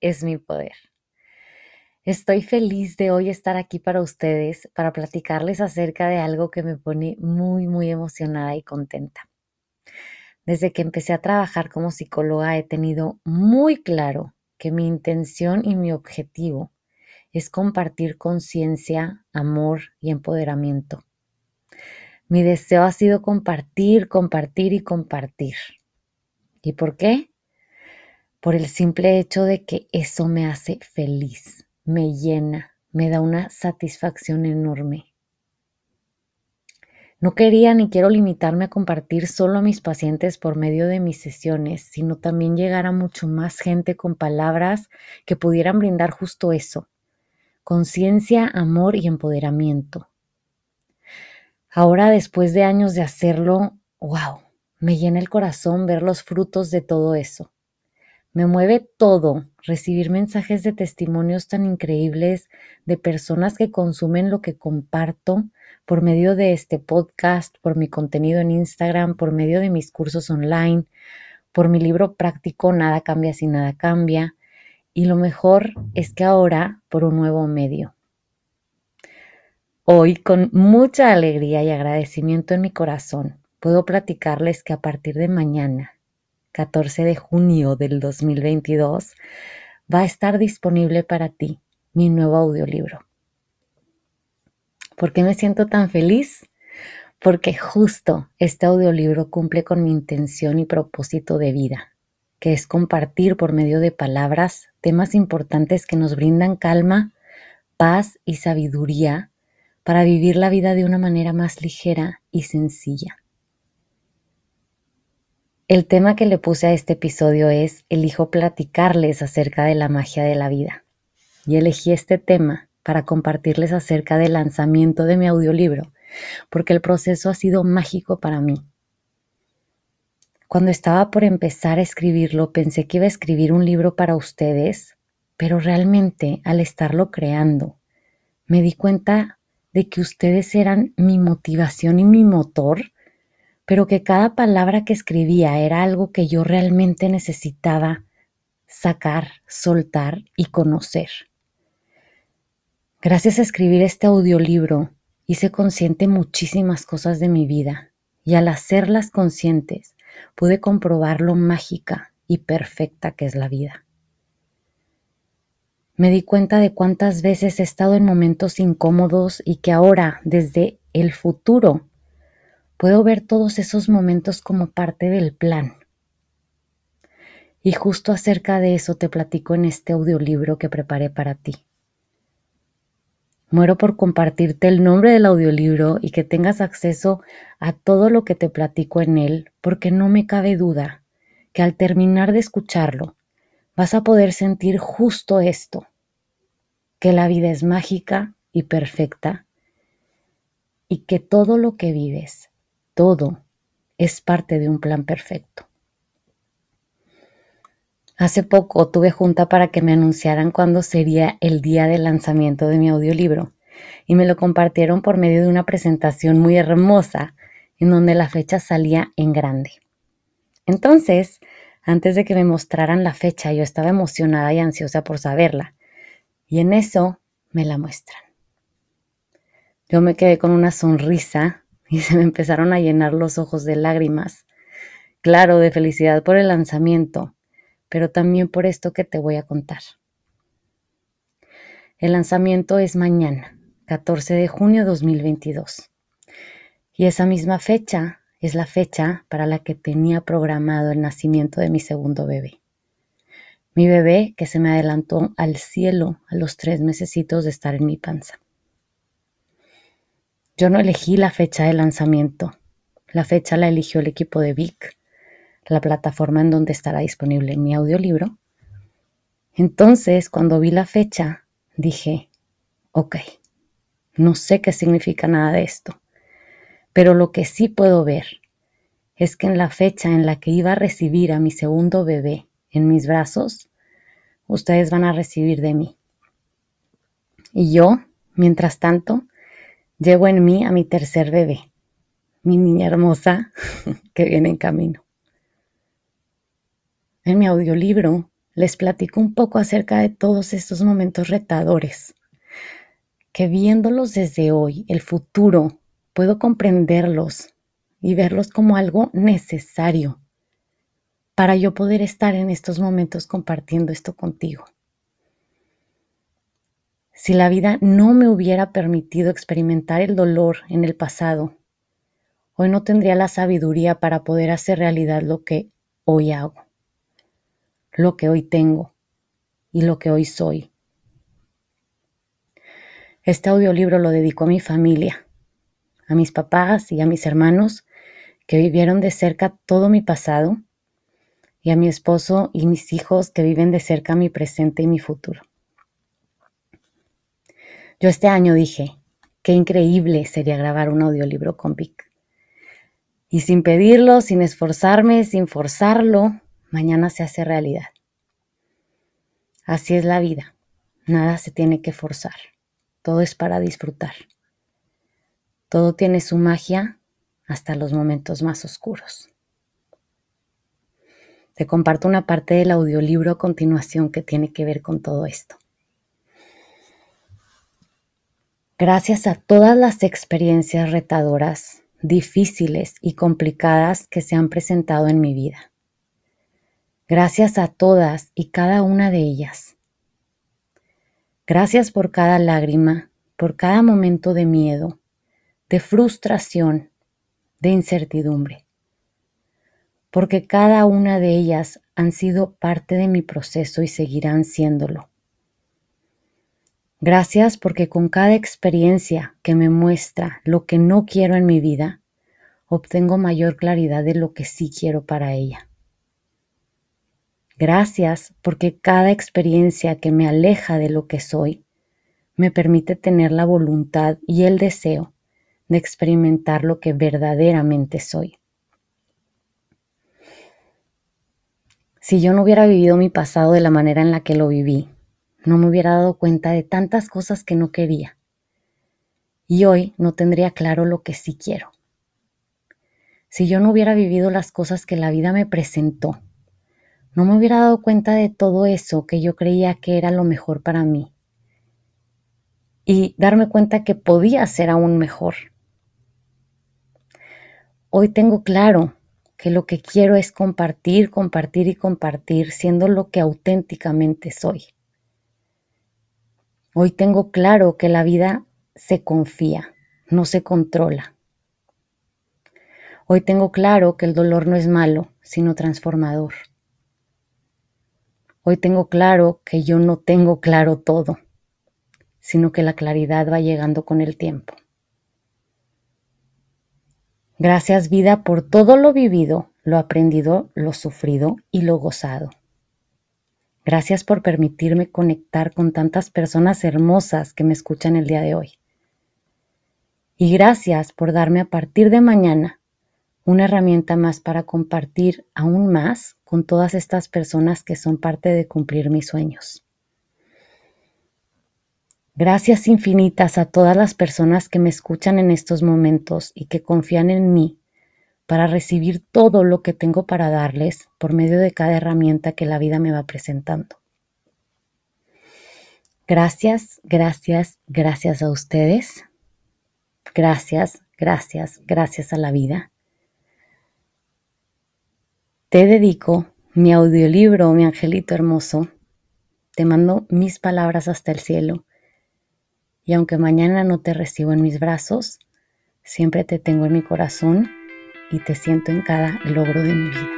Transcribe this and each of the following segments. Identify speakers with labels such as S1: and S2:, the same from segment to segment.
S1: es mi poder. Estoy feliz de hoy estar aquí para ustedes, para platicarles acerca de algo que me pone muy, muy emocionada y contenta. Desde que empecé a trabajar como psicóloga he tenido muy claro que mi intención y mi objetivo es compartir conciencia, amor y empoderamiento mi deseo ha sido compartir, compartir y compartir. ¿Y por qué? Por el simple hecho de que eso me hace feliz, me llena, me da una satisfacción enorme. No quería ni quiero limitarme a compartir solo a mis pacientes por medio de mis sesiones, sino también llegar a mucho más gente con palabras que pudieran brindar justo eso, conciencia, amor y empoderamiento. Ahora, después de años de hacerlo, wow, me llena el corazón ver los frutos de todo eso. Me mueve todo recibir mensajes de testimonios tan increíbles de personas que consumen lo que comparto por medio de este podcast, por mi contenido en Instagram, por medio de mis cursos online, por mi libro práctico Nada cambia si nada cambia. Y lo mejor es que ahora por un nuevo medio. Hoy, con mucha alegría y agradecimiento en mi corazón, puedo platicarles que a partir de mañana, 14 de junio del 2022, va a estar disponible para ti mi nuevo audiolibro. ¿Por qué me siento tan feliz? Porque justo este audiolibro cumple con mi intención y propósito de vida, que es compartir por medio de palabras temas importantes que nos brindan calma, paz y sabiduría para vivir la vida de una manera más ligera y sencilla. El tema que le puse a este episodio es Elijo platicarles acerca de la magia de la vida. Y elegí este tema para compartirles acerca del lanzamiento de mi audiolibro, porque el proceso ha sido mágico para mí. Cuando estaba por empezar a escribirlo, pensé que iba a escribir un libro para ustedes, pero realmente al estarlo creando, me di cuenta de que ustedes eran mi motivación y mi motor, pero que cada palabra que escribía era algo que yo realmente necesitaba sacar, soltar y conocer. Gracias a escribir este audiolibro, hice consciente muchísimas cosas de mi vida y al hacerlas conscientes pude comprobar lo mágica y perfecta que es la vida me di cuenta de cuántas veces he estado en momentos incómodos y que ahora, desde el futuro, puedo ver todos esos momentos como parte del plan. Y justo acerca de eso te platico en este audiolibro que preparé para ti. Muero por compartirte el nombre del audiolibro y que tengas acceso a todo lo que te platico en él, porque no me cabe duda que al terminar de escucharlo, vas a poder sentir justo esto, que la vida es mágica y perfecta y que todo lo que vives, todo, es parte de un plan perfecto. Hace poco tuve junta para que me anunciaran cuándo sería el día de lanzamiento de mi audiolibro y me lo compartieron por medio de una presentación muy hermosa en donde la fecha salía en grande. Entonces, antes de que me mostraran la fecha, yo estaba emocionada y ansiosa por saberla. Y en eso me la muestran. Yo me quedé con una sonrisa y se me empezaron a llenar los ojos de lágrimas. Claro, de felicidad por el lanzamiento, pero también por esto que te voy a contar. El lanzamiento es mañana, 14 de junio 2022. Y esa misma fecha es la fecha para la que tenía programado el nacimiento de mi segundo bebé. Mi bebé que se me adelantó al cielo a los tres mesecitos de estar en mi panza. Yo no elegí la fecha de lanzamiento. La fecha la eligió el equipo de Vic, la plataforma en donde estará disponible mi audiolibro. Entonces, cuando vi la fecha, dije, ok, no sé qué significa nada de esto, pero lo que sí puedo ver es que en la fecha en la que iba a recibir a mi segundo bebé en mis brazos, ustedes van a recibir de mí. Y yo, mientras tanto, Llevo en mí a mi tercer bebé, mi niña hermosa que viene en camino. En mi audiolibro les platico un poco acerca de todos estos momentos retadores, que viéndolos desde hoy, el futuro, puedo comprenderlos y verlos como algo necesario para yo poder estar en estos momentos compartiendo esto contigo. Si la vida no me hubiera permitido experimentar el dolor en el pasado, hoy no tendría la sabiduría para poder hacer realidad lo que hoy hago, lo que hoy tengo y lo que hoy soy. Este audiolibro lo dedico a mi familia, a mis papás y a mis hermanos que vivieron de cerca todo mi pasado y a mi esposo y mis hijos que viven de cerca mi presente y mi futuro. Yo este año dije, qué increíble sería grabar un audiolibro con Vic. Y sin pedirlo, sin esforzarme, sin forzarlo, mañana se hace realidad. Así es la vida. Nada se tiene que forzar. Todo es para disfrutar. Todo tiene su magia hasta los momentos más oscuros. Te comparto una parte del audiolibro a continuación que tiene que ver con todo esto. Gracias a todas las experiencias retadoras, difíciles y complicadas que se han presentado en mi vida. Gracias a todas y cada una de ellas. Gracias por cada lágrima, por cada momento de miedo, de frustración, de incertidumbre. Porque cada una de ellas han sido parte de mi proceso y seguirán siéndolo. Gracias porque con cada experiencia que me muestra lo que no quiero en mi vida, obtengo mayor claridad de lo que sí quiero para ella. Gracias porque cada experiencia que me aleja de lo que soy me permite tener la voluntad y el deseo de experimentar lo que verdaderamente soy. Si yo no hubiera vivido mi pasado de la manera en la que lo viví, no me hubiera dado cuenta de tantas cosas que no quería. Y hoy no tendría claro lo que sí quiero. Si yo no hubiera vivido las cosas que la vida me presentó, no me hubiera dado cuenta de todo eso que yo creía que era lo mejor para mí. Y darme cuenta que podía ser aún mejor. Hoy tengo claro que lo que quiero es compartir, compartir y compartir, siendo lo que auténticamente soy. Hoy tengo claro que la vida se confía, no se controla. Hoy tengo claro que el dolor no es malo, sino transformador. Hoy tengo claro que yo no tengo claro todo, sino que la claridad va llegando con el tiempo. Gracias vida por todo lo vivido, lo aprendido, lo sufrido y lo gozado. Gracias por permitirme conectar con tantas personas hermosas que me escuchan el día de hoy. Y gracias por darme a partir de mañana una herramienta más para compartir aún más con todas estas personas que son parte de cumplir mis sueños. Gracias infinitas a todas las personas que me escuchan en estos momentos y que confían en mí para recibir todo lo que tengo para darles por medio de cada herramienta que la vida me va presentando. Gracias, gracias, gracias a ustedes. Gracias, gracias, gracias a la vida. Te dedico mi audiolibro, mi angelito hermoso. Te mando mis palabras hasta el cielo Y aunque mañana no te recibo en mis brazos, siempre te tengo en mi corazón y te siento en cada logro de mi vida.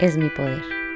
S1: es mi poder.